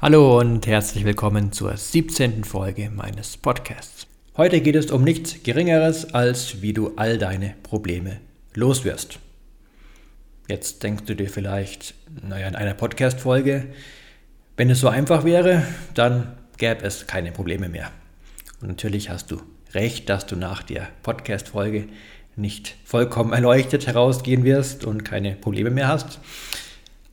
Hallo und herzlich willkommen zur 17. Folge meines Podcasts. Heute geht es um nichts Geringeres, als wie du all deine Probleme loswirst. Jetzt denkst du dir vielleicht, naja, in einer Podcast-Folge, wenn es so einfach wäre, dann gäbe es keine Probleme mehr. Und natürlich hast du recht, dass du nach der Podcast-Folge nicht vollkommen erleuchtet herausgehen wirst und keine Probleme mehr hast.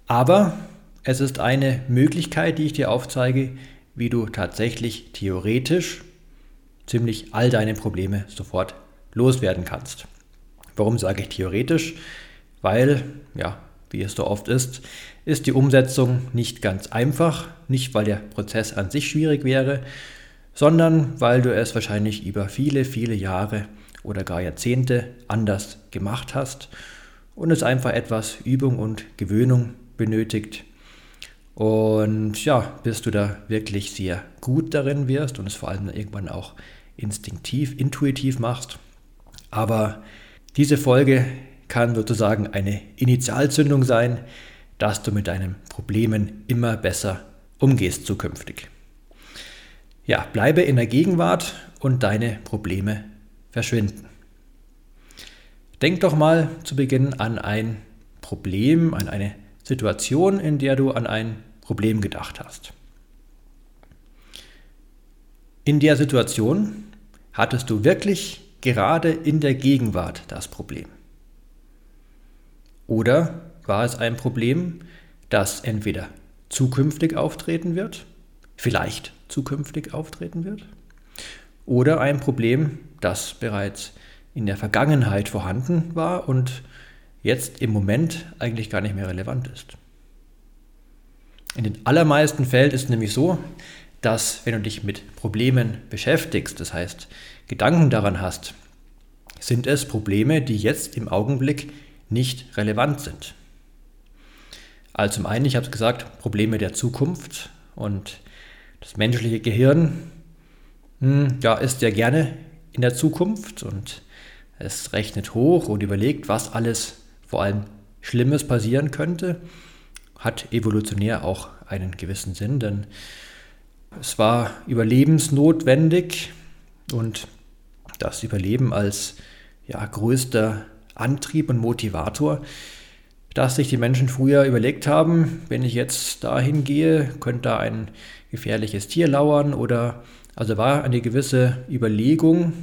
Aber es ist eine Möglichkeit, die ich dir aufzeige, wie du tatsächlich theoretisch ziemlich all deine Probleme sofort loswerden kannst. Warum sage ich theoretisch? Weil, ja, wie es so oft ist, ist die Umsetzung nicht ganz einfach, nicht weil der Prozess an sich schwierig wäre, sondern weil du es wahrscheinlich über viele, viele Jahre oder gar Jahrzehnte anders gemacht hast und es einfach etwas Übung und Gewöhnung benötigt. Und ja, bis du da wirklich sehr gut darin wirst und es vor allem irgendwann auch instinktiv, intuitiv machst. Aber diese Folge kann sozusagen eine Initialzündung sein, dass du mit deinen Problemen immer besser umgehst zukünftig. Ja, bleibe in der Gegenwart und deine Probleme verschwinden. Denk doch mal zu Beginn an ein Problem, an eine Situation, in der du an ein Problem gedacht hast. In der Situation hattest du wirklich gerade in der Gegenwart das Problem. Oder war es ein Problem, das entweder zukünftig auftreten wird, vielleicht zukünftig auftreten wird, oder ein Problem, das bereits in der Vergangenheit vorhanden war und jetzt im Moment eigentlich gar nicht mehr relevant ist. In den allermeisten Fällen ist es nämlich so, dass wenn du dich mit Problemen beschäftigst, das heißt Gedanken daran hast, sind es Probleme, die jetzt im Augenblick nicht relevant sind. Also zum einen, ich habe es gesagt, Probleme der Zukunft und das menschliche Gehirn hm, ja, ist ja gerne in der Zukunft und es rechnet hoch und überlegt, was alles vor allem Schlimmes passieren könnte. Hat evolutionär auch einen gewissen Sinn, denn es war überlebensnotwendig und das Überleben als ja, größter Antrieb und Motivator, dass sich die Menschen früher überlegt haben, wenn ich jetzt dahin gehe, könnte da ein gefährliches Tier lauern oder also war eine gewisse Überlegung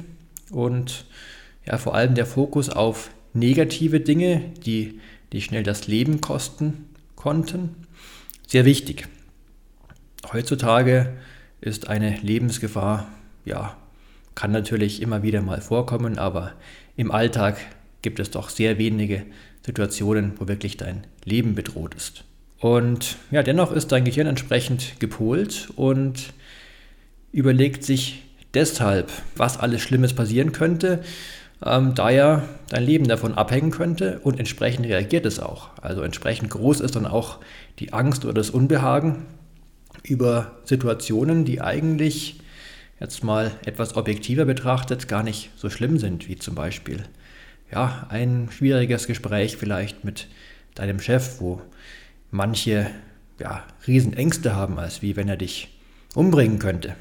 und ja, vor allem der Fokus auf negative Dinge, die, die schnell das Leben kosten konnten, sehr wichtig. Heutzutage ist eine Lebensgefahr, ja, kann natürlich immer wieder mal vorkommen, aber im Alltag gibt es doch sehr wenige Situationen, wo wirklich dein Leben bedroht ist. Und ja, dennoch ist dein Gehirn entsprechend gepolt und überlegt sich deshalb, was alles Schlimmes passieren könnte, ähm, da ja dein Leben davon abhängen könnte und entsprechend reagiert es auch. Also entsprechend groß ist dann auch die Angst oder das Unbehagen über Situationen, die eigentlich jetzt mal etwas objektiver betrachtet gar nicht so schlimm sind, wie zum Beispiel ja, ein schwieriges Gespräch vielleicht mit deinem Chef, wo manche ja, Riesenängste haben, als wie wenn er dich umbringen könnte.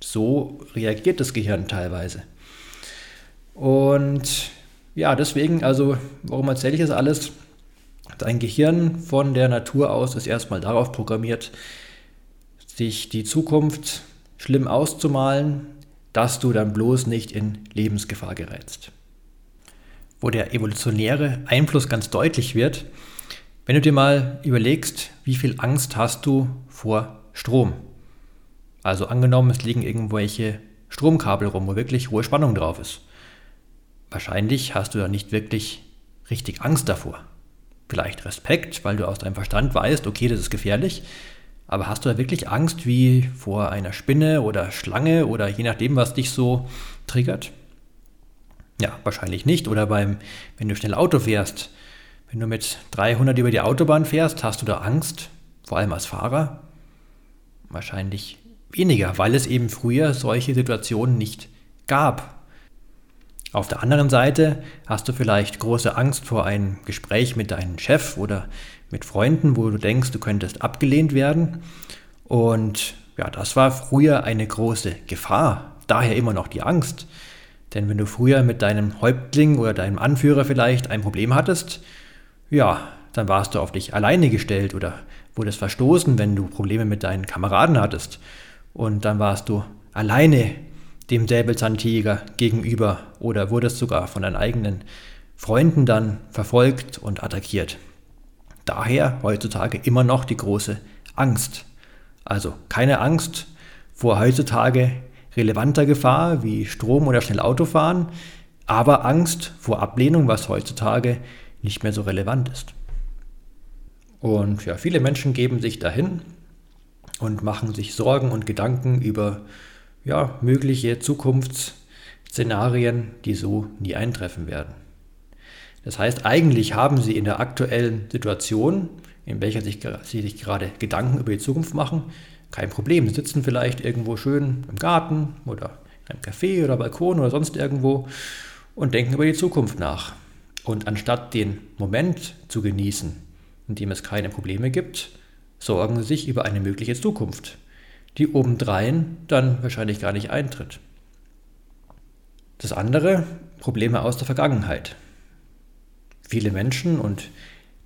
So reagiert das Gehirn teilweise. Und ja, deswegen, also, warum erzähle ich das alles? Dein Gehirn von der Natur aus ist erstmal darauf programmiert, sich die Zukunft schlimm auszumalen, dass du dann bloß nicht in Lebensgefahr gerätst. Wo der evolutionäre Einfluss ganz deutlich wird, wenn du dir mal überlegst, wie viel Angst hast du vor Strom. Also angenommen, es liegen irgendwelche Stromkabel rum, wo wirklich hohe Spannung drauf ist. Wahrscheinlich hast du da nicht wirklich richtig Angst davor. Vielleicht Respekt, weil du aus deinem Verstand weißt, okay, das ist gefährlich, Aber hast du da wirklich Angst wie vor einer Spinne oder Schlange oder je nachdem, was dich so triggert? Ja, wahrscheinlich nicht. Oder beim, wenn du schnell Auto fährst, wenn du mit 300 über die Autobahn fährst, hast du da Angst, vor allem als Fahrer? Wahrscheinlich weniger, weil es eben früher solche Situationen nicht gab. Auf der anderen Seite hast du vielleicht große Angst vor einem Gespräch mit deinem Chef oder mit Freunden, wo du denkst, du könntest abgelehnt werden. Und ja, das war früher eine große Gefahr. Daher immer noch die Angst. Denn wenn du früher mit deinem Häuptling oder deinem Anführer vielleicht ein Problem hattest, ja, dann warst du auf dich alleine gestellt oder wurdest verstoßen, wenn du Probleme mit deinen Kameraden hattest. Und dann warst du alleine dem Säbelzahntiger gegenüber oder wurdest sogar von deinen eigenen Freunden dann verfolgt und attackiert. Daher heutzutage immer noch die große Angst. Also keine Angst vor heutzutage relevanter Gefahr wie Strom oder schnell Autofahren, aber Angst vor Ablehnung, was heutzutage nicht mehr so relevant ist. Und ja, viele Menschen geben sich dahin und machen sich Sorgen und Gedanken über ja, mögliche Zukunftsszenarien, die so nie eintreffen werden. Das heißt, eigentlich haben sie in der aktuellen Situation, in welcher sich, sie sich gerade Gedanken über die Zukunft machen, kein Problem. Sie sitzen vielleicht irgendwo schön im Garten oder in einem Café oder Balkon oder sonst irgendwo und denken über die Zukunft nach. Und anstatt den Moment zu genießen, in dem es keine Probleme gibt, sorgen sie sich über eine mögliche Zukunft, die obendrein dann wahrscheinlich gar nicht eintritt. Das andere, Probleme aus der Vergangenheit. Viele Menschen, und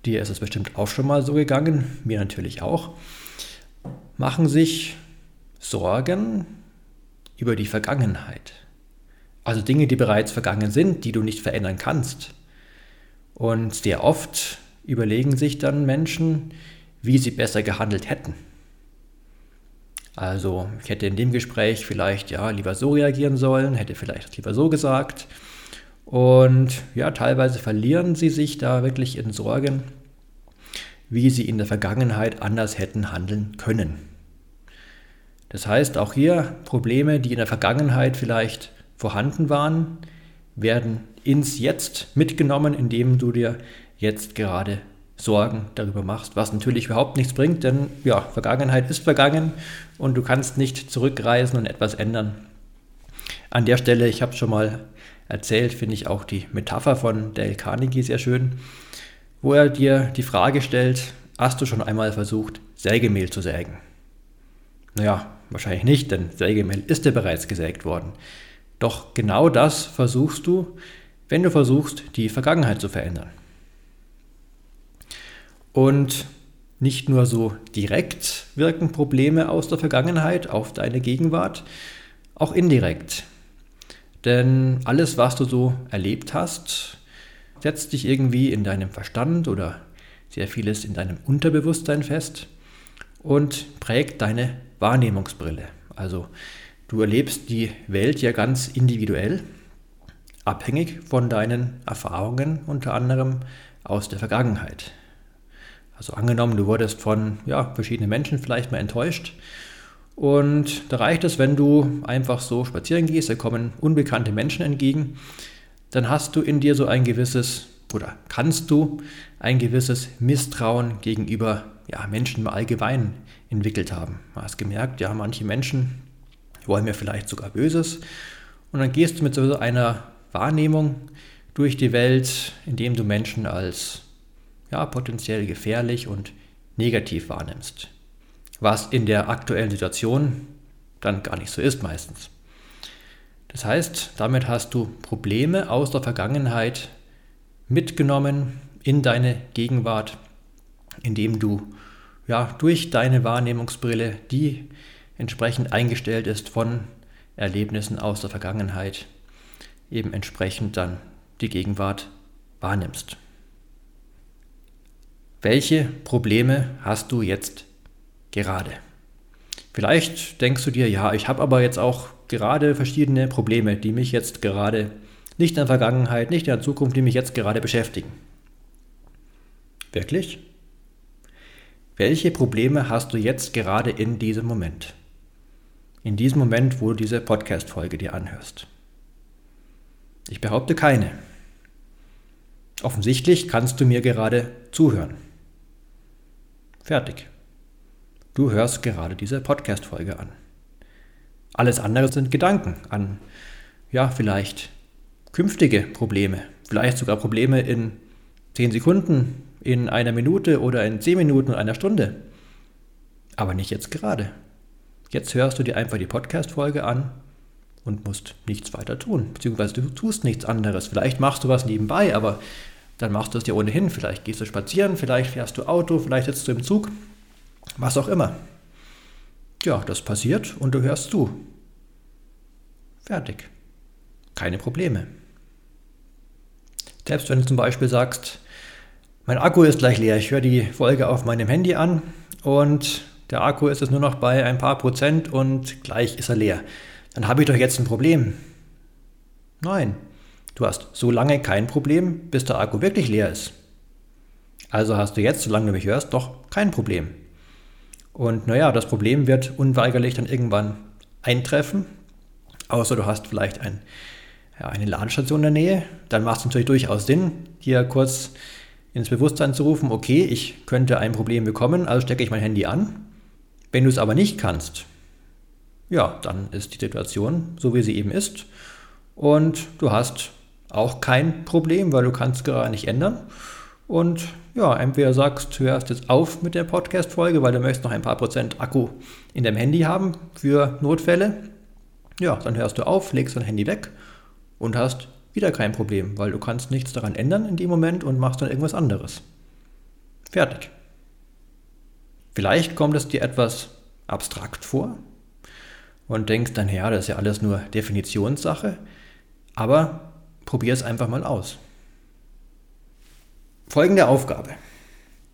dir ist es bestimmt auch schon mal so gegangen, mir natürlich auch, machen sich Sorgen über die Vergangenheit. Also Dinge, die bereits vergangen sind, die du nicht verändern kannst. Und sehr oft überlegen sich dann Menschen, wie sie besser gehandelt hätten. Also ich hätte in dem Gespräch vielleicht ja lieber so reagieren sollen, hätte vielleicht lieber so gesagt. Und ja, teilweise verlieren sie sich da wirklich in Sorgen, wie sie in der Vergangenheit anders hätten handeln können. Das heißt, auch hier Probleme, die in der Vergangenheit vielleicht vorhanden waren, werden ins Jetzt mitgenommen, indem du dir jetzt gerade Sorgen darüber machst, was natürlich überhaupt nichts bringt, denn ja, Vergangenheit ist vergangen und du kannst nicht zurückreisen und etwas ändern. An der Stelle, ich habe schon mal erzählt, finde ich auch die Metapher von Dale Carnegie sehr schön, wo er dir die Frage stellt, hast du schon einmal versucht, Sägemehl zu sägen? Naja, wahrscheinlich nicht, denn Sägemehl ist ja bereits gesägt worden. Doch genau das versuchst du, wenn du versuchst, die Vergangenheit zu verändern. Und nicht nur so direkt wirken Probleme aus der Vergangenheit auf deine Gegenwart, auch indirekt. Denn alles, was du so erlebt hast, setzt dich irgendwie in deinem Verstand oder sehr vieles in deinem Unterbewusstsein fest und prägt deine Wahrnehmungsbrille. Also du erlebst die Welt ja ganz individuell, abhängig von deinen Erfahrungen unter anderem aus der Vergangenheit. Also angenommen, du wurdest von ja, verschiedenen Menschen vielleicht mal enttäuscht. Und da reicht es, wenn du einfach so spazieren gehst, da kommen unbekannte Menschen entgegen, dann hast du in dir so ein gewisses, oder kannst du ein gewisses Misstrauen gegenüber ja, Menschen im Allgemeinen entwickelt haben. Du hast gemerkt, ja, manche Menschen wollen mir vielleicht sogar Böses. Und dann gehst du mit so einer Wahrnehmung durch die Welt, indem du Menschen als ja, potenziell gefährlich und negativ wahrnimmst. Was in der aktuellen Situation dann gar nicht so ist meistens. Das heißt, damit hast du Probleme aus der Vergangenheit mitgenommen in deine Gegenwart, indem du ja, durch deine Wahrnehmungsbrille, die entsprechend eingestellt ist von Erlebnissen aus der Vergangenheit, eben entsprechend dann die Gegenwart wahrnimmst. Welche Probleme hast du jetzt gerade? Vielleicht denkst du dir, ja, ich habe aber jetzt auch gerade verschiedene Probleme, die mich jetzt gerade nicht in der Vergangenheit, nicht in der Zukunft, die mich jetzt gerade beschäftigen. Wirklich? welche Probleme hast du jetzt gerade in diesem Moment? In diesem Moment, wo du diese Podcast-Folge dir anhörst. Ich behaupte keine. Offensichtlich kannst du mir gerade zuhören. Fertig. Du hörst gerade diese Podcast-Folge an. Alles andere sind Gedanken an, ja, vielleicht künftige Probleme, vielleicht sogar Probleme in 10 Sekunden, in einer Minute oder in 10 Minuten oder einer Stunde. Aber nicht jetzt gerade. Jetzt hörst du dir einfach die Podcast-Folge an und musst nichts weiter tun. Beziehungsweise du tust nichts anderes. Vielleicht machst du was nebenbei, aber dann machst du es dir ohnehin. Vielleicht gehst du spazieren, vielleicht fährst du Auto, vielleicht sitzt du im Zug, was auch immer. Ja, das passiert und du hörst zu. Fertig. Keine Probleme. Selbst wenn du zum Beispiel sagst, mein Akku ist gleich leer, ich höre die Folge auf meinem Handy an und der Akku ist jetzt nur noch bei ein paar Prozent und gleich ist er leer. Dann habe ich doch jetzt ein Problem. Nein, du hast so lange kein Problem, bis der Akku wirklich leer ist. Also hast du jetzt, solange du mich hörst, doch kein Problem. Und naja, das Problem wird unweigerlich dann irgendwann eintreffen, außer du hast vielleicht ein, ja, eine Ladestation in der Nähe. Dann macht es natürlich durchaus Sinn, hier kurz ins Bewusstsein zu rufen, okay, ich könnte ein Problem bekommen, also stecke ich mein Handy an. Wenn du es aber nicht kannst, ja, dann ist die Situation so, wie sie eben ist. Und du hast auch kein Problem, weil du kannst gerade nicht ändern. Und ja, entweder sagst, du hörst jetzt auf mit der Podcast-Folge, weil du möchtest noch ein paar Prozent Akku in deinem Handy haben für Notfälle. Ja, dann hörst du auf, legst dein Handy weg und hast wieder kein Problem, weil du kannst nichts daran ändern in dem Moment und machst dann irgendwas anderes. Fertig. Vielleicht kommt es dir etwas abstrakt vor und denkst dann, ja, das ist ja alles nur Definitionssache, aber probier es einfach mal aus. Folgende Aufgabe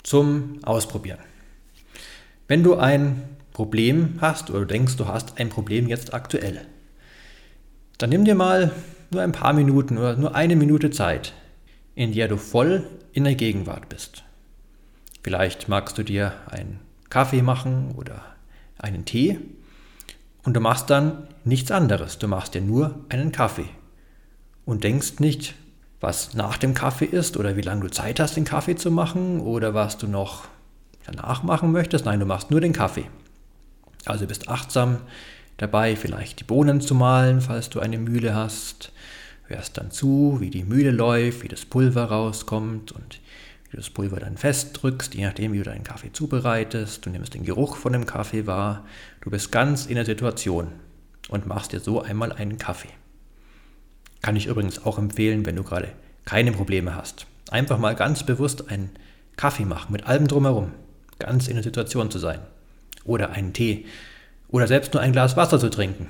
zum Ausprobieren. Wenn du ein Problem hast oder denkst, du hast ein Problem jetzt aktuell, dann nimm dir mal nur ein paar Minuten oder nur eine Minute Zeit, in der du voll in der Gegenwart bist. Vielleicht magst du dir einen Kaffee machen oder einen Tee und du machst dann nichts anderes. Du machst dir nur einen Kaffee und denkst nicht, was nach dem Kaffee ist oder wie lange du Zeit hast, den Kaffee zu machen oder was du noch danach machen möchtest. Nein, du machst nur den Kaffee. Also bist achtsam dabei, vielleicht die Bohnen zu mahlen, falls du eine Mühle hast. Hörst dann zu, wie die Mühle läuft, wie das Pulver rauskommt und wie du das Pulver dann festdrückst, je nachdem, wie du deinen Kaffee zubereitest. Du nimmst den Geruch von dem Kaffee wahr. Du bist ganz in der Situation und machst dir so einmal einen Kaffee. Kann ich übrigens auch empfehlen, wenn du gerade keine Probleme hast. Einfach mal ganz bewusst einen Kaffee machen, mit allem drumherum. Ganz in der Situation zu sein. Oder einen Tee. Oder selbst nur ein Glas Wasser zu trinken.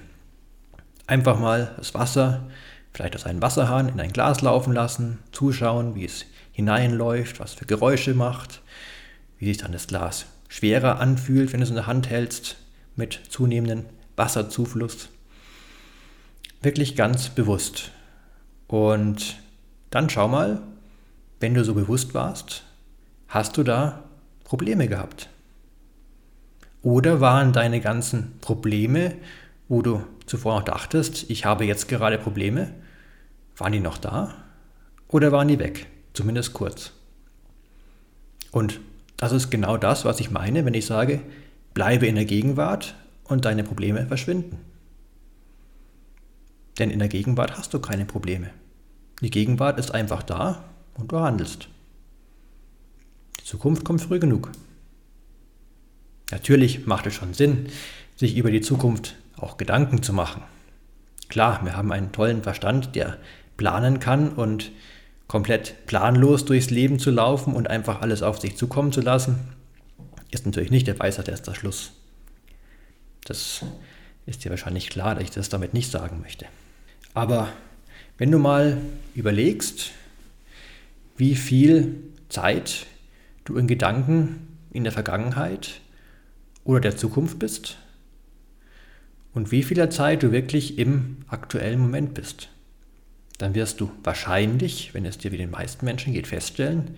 Einfach mal das Wasser, vielleicht aus einem Wasserhahn, in ein Glas laufen lassen, zuschauen, wie es hineinläuft, was für Geräusche macht, wie sich dann das Glas schwerer anfühlt, wenn du es in der Hand hältst, mit zunehmendem Wasserzufluss. Wirklich ganz bewusst. Und dann schau mal, wenn du so bewusst warst, hast du da Probleme gehabt? Oder waren deine ganzen Probleme, wo du zuvor noch dachtest, ich habe jetzt gerade Probleme, waren die noch da? Oder waren die weg? Zumindest kurz. Und das ist genau das, was ich meine, wenn ich sage, bleibe in der Gegenwart und deine Probleme verschwinden. Denn in der Gegenwart hast du keine Probleme. Die Gegenwart ist einfach da und du handelst. Die Zukunft kommt früh genug. Natürlich macht es schon Sinn, sich über die Zukunft auch Gedanken zu machen. Klar, wir haben einen tollen Verstand, der planen kann und komplett planlos durchs Leben zu laufen und einfach alles auf sich zukommen zu lassen, ist natürlich nicht der Weisheit erster Schluss. Das ist dir wahrscheinlich klar, dass ich das damit nicht sagen möchte. Aber wenn du mal überlegst, wie viel Zeit du in Gedanken in der Vergangenheit oder der Zukunft bist und wie viel Zeit du wirklich im aktuellen Moment bist, dann wirst du wahrscheinlich, wenn es dir wie den meisten Menschen geht, feststellen,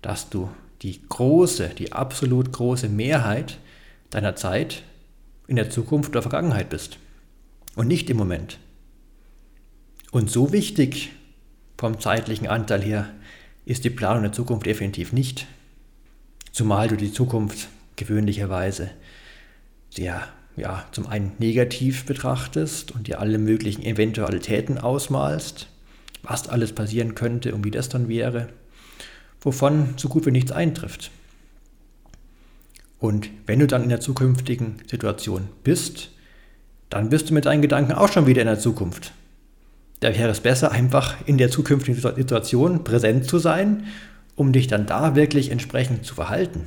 dass du die große, die absolut große Mehrheit deiner Zeit in der Zukunft oder Vergangenheit bist und nicht im Moment. Und so wichtig vom zeitlichen Anteil her ist die Planung der Zukunft definitiv nicht. Zumal du die Zukunft gewöhnlicherweise sehr, ja, zum einen negativ betrachtest und dir alle möglichen Eventualitäten ausmalst, was alles passieren könnte und wie das dann wäre, wovon so gut wie nichts eintrifft. Und wenn du dann in der zukünftigen Situation bist, dann bist du mit deinen Gedanken auch schon wieder in der Zukunft. Da wäre es besser, einfach in der zukünftigen Situation präsent zu sein, um dich dann da wirklich entsprechend zu verhalten.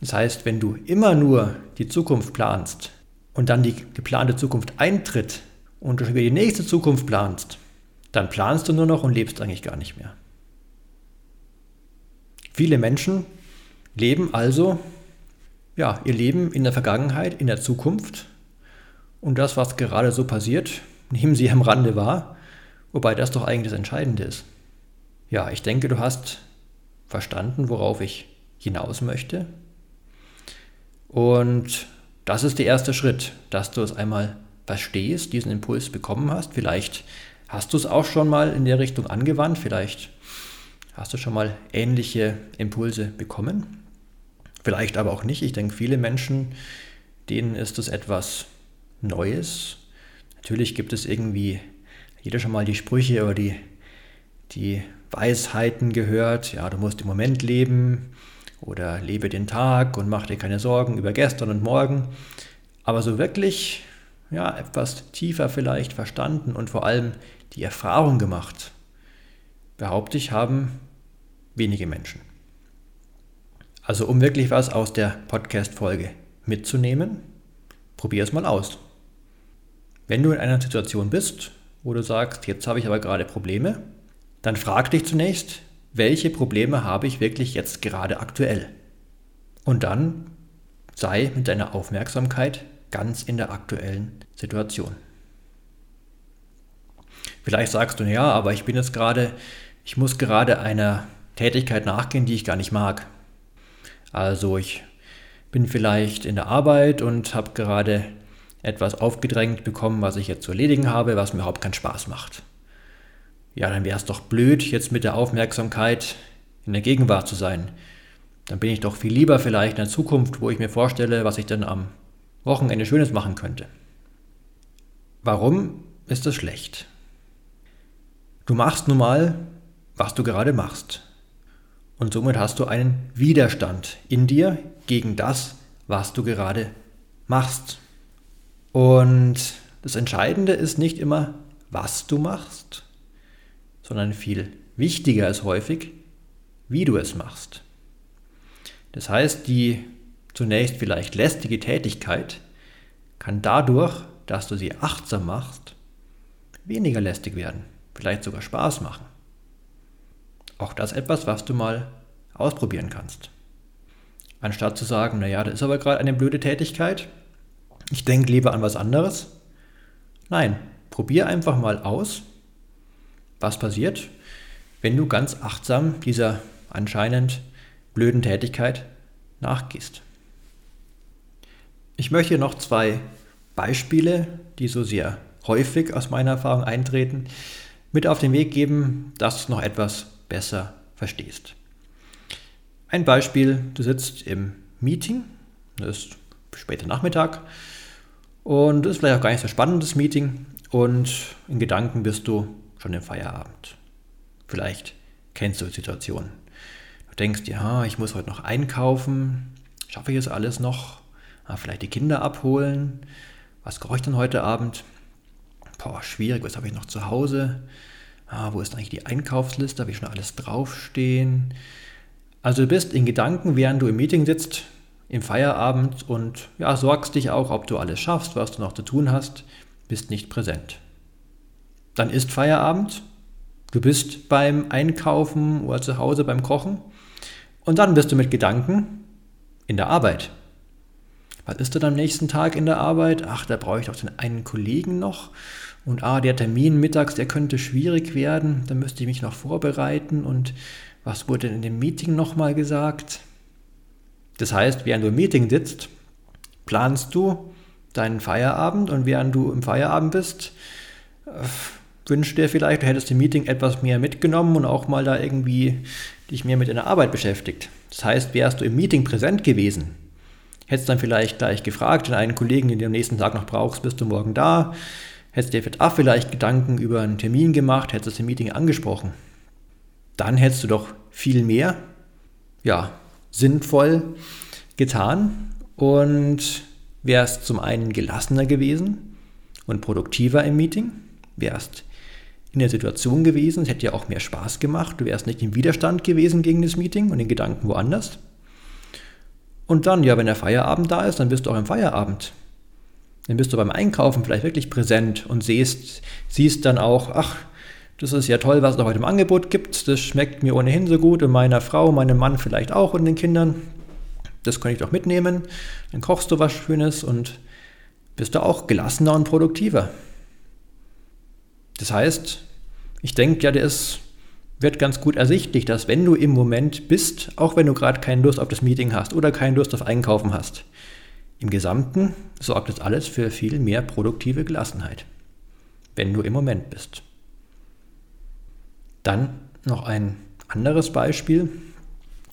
Das heißt, wenn du immer nur die Zukunft planst und dann die geplante Zukunft eintritt und du schon wieder die nächste Zukunft planst, dann planst du nur noch und lebst eigentlich gar nicht mehr. Viele Menschen leben also ja, ihr Leben in der Vergangenheit, in der Zukunft und das, was gerade so passiert, nehmen sie am Rande wahr, wobei das doch eigentlich das Entscheidende ist. Ja, ich denke, du hast verstanden, worauf ich hinaus möchte. Und das ist der erste Schritt, dass du es einmal verstehst, diesen Impuls bekommen hast. Vielleicht hast du es auch schon mal in der Richtung angewandt, vielleicht hast du schon mal ähnliche Impulse bekommen. Vielleicht aber auch nicht. Ich denke, viele Menschen, denen ist es etwas Neues. Natürlich gibt es irgendwie jeder schon mal die Sprüche oder die, die Weisheiten gehört. Ja, du musst im Moment leben oder lebe den Tag und mach dir keine Sorgen über gestern und morgen. Aber so wirklich, ja, etwas tiefer vielleicht verstanden und vor allem die Erfahrung gemacht, behaupte ich, haben wenige Menschen. Also um wirklich was aus der Podcast-Folge mitzunehmen, probier es mal aus. Wenn du in einer Situation bist, wo du sagst, jetzt habe ich aber gerade Probleme, dann frag dich zunächst, welche Probleme habe ich wirklich jetzt gerade aktuell? Und dann sei mit deiner Aufmerksamkeit ganz in der aktuellen Situation. Vielleicht sagst du, ja, aber ich bin jetzt gerade, ich muss gerade einer Tätigkeit nachgehen, die ich gar nicht mag. Also ich bin vielleicht in der Arbeit und habe gerade etwas aufgedrängt bekommen, was ich jetzt zu erledigen habe, was mir überhaupt keinen Spaß macht. Ja, dann wäre es doch blöd, jetzt mit der Aufmerksamkeit in der Gegenwart zu sein. Dann bin ich doch viel lieber vielleicht in der Zukunft, wo ich mir vorstelle, was ich dann am Wochenende Schönes machen könnte. Warum ist das schlecht? Du machst nun mal, was du gerade machst. Und somit hast du einen Widerstand in dir gegen das, was du gerade machst. Und das Entscheidende ist nicht immer, was du machst, sondern viel wichtiger ist häufig, wie du es machst. Das heißt, die zunächst vielleicht lästige Tätigkeit kann dadurch, dass du sie achtsam machst, weniger lästig werden, vielleicht sogar Spaß machen. Auch das etwas, was du mal ausprobieren kannst. Anstatt zu sagen, naja, das ist aber gerade eine blöde Tätigkeit, ich denke lieber an was anderes. Nein, probier einfach mal aus, was passiert, wenn du ganz achtsam dieser anscheinend blöden Tätigkeit nachgehst. Ich möchte noch zwei Beispiele, die so sehr häufig aus meiner Erfahrung eintreten, mit auf den Weg geben, dass du noch etwas besser verstehst. Ein Beispiel, du sitzt im Meeting, das ist später Nachmittag und das ist vielleicht auch gar nicht so spannendes Meeting und in Gedanken bist du schon im Feierabend. Vielleicht kennst du die Situation. Du denkst ja, ich muss heute noch einkaufen, schaffe ich es alles noch? Ah, vielleicht die Kinder abholen. Was koche ich denn heute Abend? Boah, schwierig, was habe ich noch zu Hause? ah, wo ist eigentlich die Einkaufsliste, habe ich schon alles draufstehen. Also du bist in Gedanken, während du im Meeting sitzt, im Feierabend und ja, sorgst dich auch, ob du alles schaffst, was du noch zu tun hast, bist nicht präsent. Dann ist Feierabend, du bist beim Einkaufen oder zu Hause beim Kochen und dann bist du mit Gedanken in der Arbeit. Was ist denn am nächsten Tag in der Arbeit? Ach, da brauche ich doch den einen Kollegen noch und ah, der Termin mittags, der könnte schwierig werden, da müsste ich mich noch vorbereiten und Was wurde in dem Meeting nochmal gesagt? Das heißt, während du im Meeting sitzt, planst du deinen Feierabend und während du im Feierabend bist, äh, wünschst dir vielleicht, du hättest im Meeting etwas mehr mitgenommen und auch mal da irgendwie dich mehr mit deiner Arbeit beschäftigt. Das heißt, wärst du im Meeting präsent gewesen, hättest dann vielleicht gleich gefragt, den einen Kollegen, den du am nächsten Tag noch brauchst, bist du morgen da? Hättest dir vielleicht Gedanken über einen Termin gemacht, hättest das im Meeting angesprochen. Dann hättest du doch viel mehr, ja, sinnvoll getan und wärst zum einen gelassener gewesen und produktiver im Meeting, wärst in der Situation gewesen, es hätte ja auch mehr Spaß gemacht, du wärst nicht im Widerstand gewesen gegen das Meeting und den Gedanken woanders. Und dann, ja, wenn der Feierabend da ist, dann bist du auch im Feierabend. Dann bist du beim Einkaufen vielleicht wirklich präsent und siehst, siehst dann auch, ach, das ist ja toll, was es heute im Angebot gibt. Das schmeckt mir ohnehin so gut und meiner Frau, meinem Mann vielleicht auch und den Kindern. Das kann ich doch mitnehmen. Dann kochst du was Schönes und bist du auch gelassener und produktiver. Das heißt, ich denke ja, das wird ganz gut ersichtlich, dass wenn du im Moment bist, auch wenn du gerade keine Lust auf das Meeting hast oder keine Lust auf Einkaufen hast, im Gesamten sorgt das alles für viel mehr produktive Gelassenheit, wenn du im Moment bist. Dann noch ein anderes Beispiel,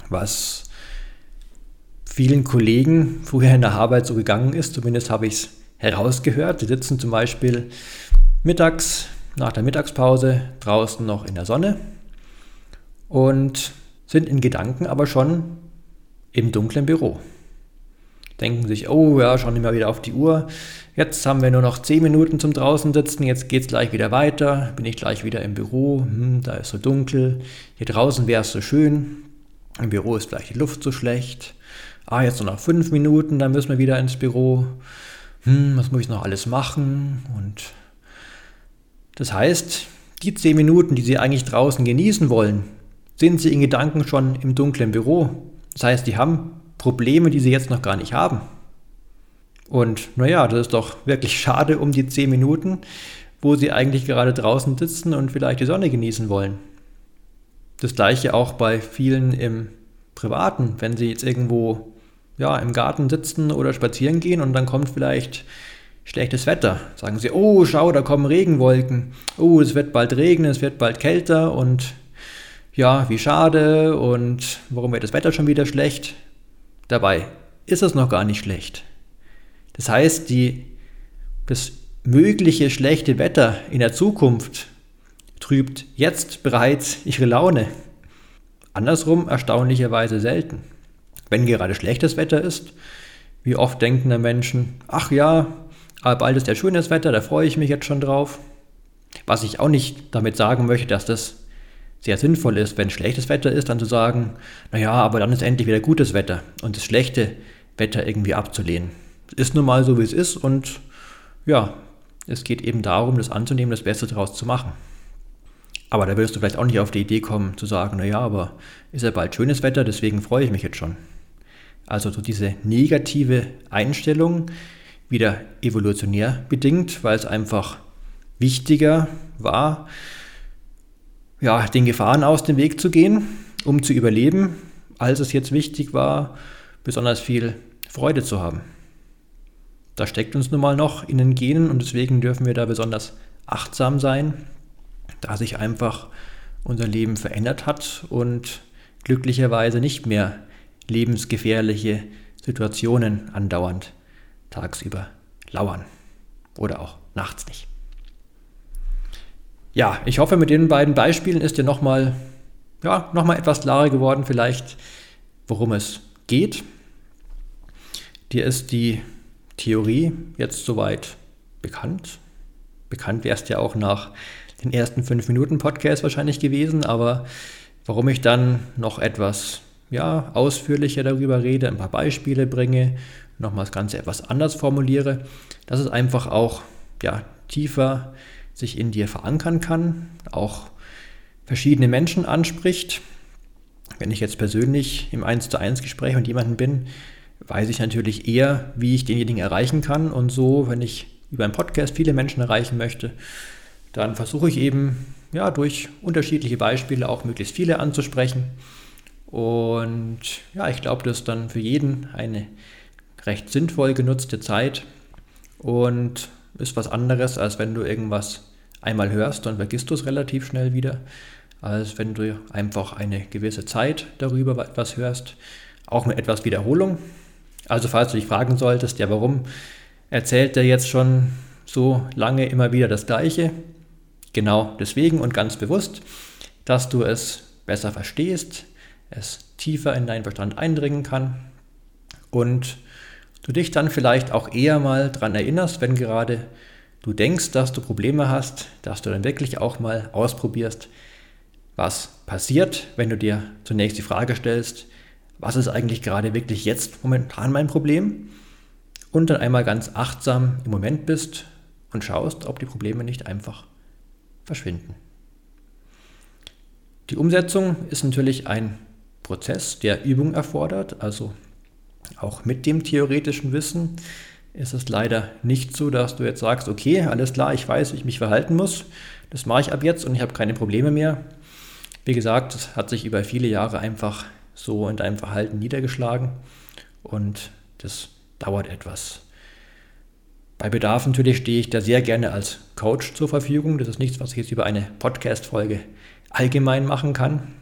was vielen Kollegen früher in der Arbeit so gegangen ist, zumindest habe ich es herausgehört. Sie sitzen zum Beispiel mittags nach der Mittagspause draußen noch in der Sonne und sind in Gedanken aber schon im dunklen Büro. Denken sich, oh ja, schauen immer wieder auf die Uhr. Jetzt haben wir nur noch 10 Minuten zum draußen sitzen, jetzt geht es gleich wieder weiter, bin ich gleich wieder im Büro, hm, da ist so dunkel, hier draußen wäre es so schön, im Büro ist vielleicht die Luft so schlecht. Ah, jetzt nur noch 5 Minuten, dann müssen wir wieder ins Büro. Hm, was muss ich noch alles machen? Und das heißt, die zehn Minuten, die Sie eigentlich draußen genießen wollen, sind Sie in Gedanken schon im dunklen Büro. Das heißt, die haben Probleme, die Sie jetzt noch gar nicht haben. Und naja, das ist doch wirklich schade um die zehn Minuten, wo Sie eigentlich gerade draußen sitzen und vielleicht die Sonne genießen wollen. Das gleiche auch bei vielen im Privaten, wenn Sie jetzt irgendwo ja, im Garten sitzen oder spazieren gehen und dann kommt vielleicht schlechtes Wetter. Sagen sie, oh, schau, da kommen Regenwolken. Oh, es wird bald regnen, es wird bald kälter und ja, wie schade und warum wird das Wetter schon wieder schlecht? Dabei ist es noch gar nicht schlecht. Das heißt, die, das mögliche schlechte Wetter in der Zukunft trübt jetzt bereits ihre Laune. Andersrum erstaunlicherweise selten. Wenn gerade schlechtes Wetter ist, wie oft denken da Menschen, ach ja, aber bald ist ja schönes Wetter, da freue ich mich jetzt schon drauf. Was ich auch nicht damit sagen möchte, dass das sehr sinnvoll ist, wenn schlechtes Wetter ist, dann zu sagen, naja, aber dann ist endlich wieder gutes Wetter und das schlechte Wetter irgendwie abzulehnen. Ist nun mal so, wie es ist und ja, es geht eben darum, das anzunehmen, das Beste daraus zu machen. Aber da würdest du vielleicht auch nicht auf die Idee kommen, zu sagen, naja, aber ist ja bald schönes Wetter, deswegen freue ich mich jetzt schon. Also so diese negative Einstellung, wieder evolutionär bedingt, weil es einfach wichtiger war, ja, den Gefahren aus dem Weg zu gehen, um zu überleben, als es jetzt wichtig war, besonders viel Freude zu haben. Das steckt uns nun mal noch in den Genen und deswegen dürfen wir da besonders achtsam sein, da sich einfach unser Leben verändert hat und glücklicherweise nicht mehr lebensgefährliche Situationen andauernd tagsüber lauern oder auch nachts nicht. Ja, ich hoffe, mit den beiden Beispielen ist dir nochmal ja, noch etwas klarer geworden, vielleicht, worum es geht. Dir ist die Theorie jetzt soweit bekannt. Bekannt wärst ja auch nach den ersten fünf Minuten Podcast wahrscheinlich gewesen, aber warum ich dann noch etwas ja, ausführlicher darüber rede, ein paar Beispiele bringe nochmal das Ganze etwas anders formuliere, dass es einfach auch ja, tiefer sich in dir verankern kann, auch verschiedene Menschen anspricht. Wenn ich jetzt persönlich im 1 zu 1 Gespräch mit jemandem bin, weiß ich natürlich eher, wie ich denjenigen erreichen kann. Und so, wenn ich über einen Podcast viele Menschen erreichen möchte, dann versuche ich eben ja, durch unterschiedliche Beispiele auch möglichst viele anzusprechen. Und ja, ich glaube, das ist dann für jeden eine recht sinnvoll genutzte Zeit und ist was anderes, als wenn du irgendwas einmal hörst, dann vergisst du es relativ schnell wieder, als wenn du einfach eine gewisse Zeit darüber etwas hörst, auch mit etwas Wiederholung. Also falls du dich fragen solltest, ja warum erzählt er jetzt schon so lange immer wieder das Gleiche? Genau deswegen und ganz bewusst, dass du es besser verstehst, es tiefer in deinen Verstand eindringen kann und du dich dann vielleicht auch eher mal daran erinnerst, wenn gerade du denkst, dass du Probleme hast, dass du dann wirklich auch mal ausprobierst, was passiert, wenn du dir zunächst die Frage stellst, was ist eigentlich gerade wirklich jetzt momentan mein Problem? Und dann einmal ganz achtsam im Moment bist und schaust, ob die Probleme nicht einfach verschwinden. Die Umsetzung ist natürlich ein Prozess, der Übung erfordert, also auch mit dem theoretischen Wissen ist es leider nicht so, dass du jetzt sagst, okay, alles klar, ich weiß, wie ich mich verhalten muss, das mache ich ab jetzt und ich habe keine Probleme mehr. Wie gesagt, das hat sich über viele Jahre einfach so in deinem Verhalten niedergeschlagen und das dauert etwas. Bei Bedarf natürlich stehe ich da sehr gerne als Coach zur Verfügung. Das ist nichts, was ich jetzt über eine Podcast-Folge allgemein machen kann.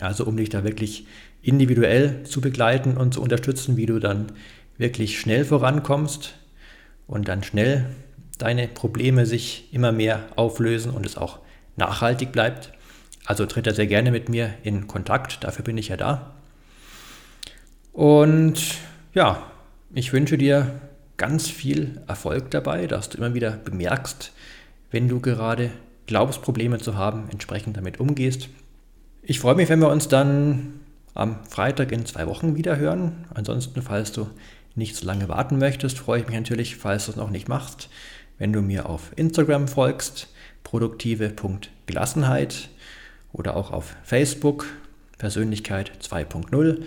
Also um dich da wirklich individuell zu begleiten und zu unterstützen, wie du dann wirklich schnell vorankommst und dann schnell deine Probleme sich immer mehr auflösen und es auch nachhaltig bleibt. Also tritt da sehr gerne mit mir in Kontakt, dafür bin ich ja da. Und ja, ich wünsche dir ganz viel Erfolg dabei, dass du immer wieder bemerkst, wenn du gerade glaubst, Probleme zu haben, entsprechend damit umgehst. Ich freue mich, wenn wir uns dann am Freitag in zwei Wochen wieder hören. Ansonsten, falls du nicht so lange warten möchtest, freue ich mich natürlich, falls du es noch nicht machst, wenn du mir auf Instagram folgst, produktive.gelassenheit oder auch auf Facebook, Persönlichkeit 2.0.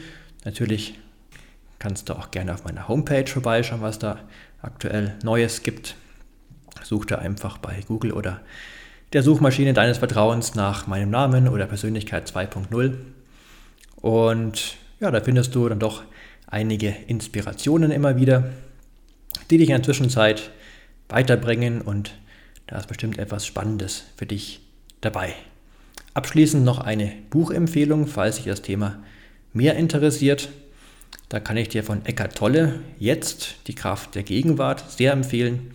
Natürlich kannst du auch gerne auf meiner Homepage vorbeischauen, was da aktuell Neues gibt. Such da einfach bei Google oder der Suchmaschine deines Vertrauens nach meinem Namen oder Persönlichkeit 2.0. Und ja, da findest du dann doch einige Inspirationen immer wieder, die dich in der Zwischenzeit weiterbringen und da ist bestimmt etwas Spannendes für dich dabei. Abschließend noch eine Buchempfehlung, falls dich das Thema mehr interessiert. Da kann ich dir von Eckart Tolle jetzt die Kraft der Gegenwart sehr empfehlen,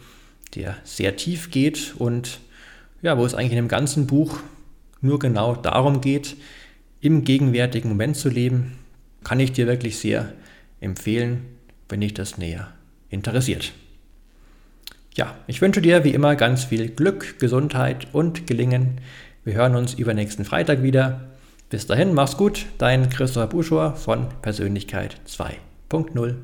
der sehr tief geht und ja, wo es eigentlich in dem ganzen Buch nur genau darum geht, im gegenwärtigen Moment zu leben, kann ich dir wirklich sehr empfehlen, wenn dich das näher interessiert. Ja, ich wünsche dir wie immer ganz viel Glück, Gesundheit und Gelingen. Wir hören uns übernächsten Freitag wieder. Bis dahin, mach's gut, dein Christopher Buschor von Persönlichkeit 2.0.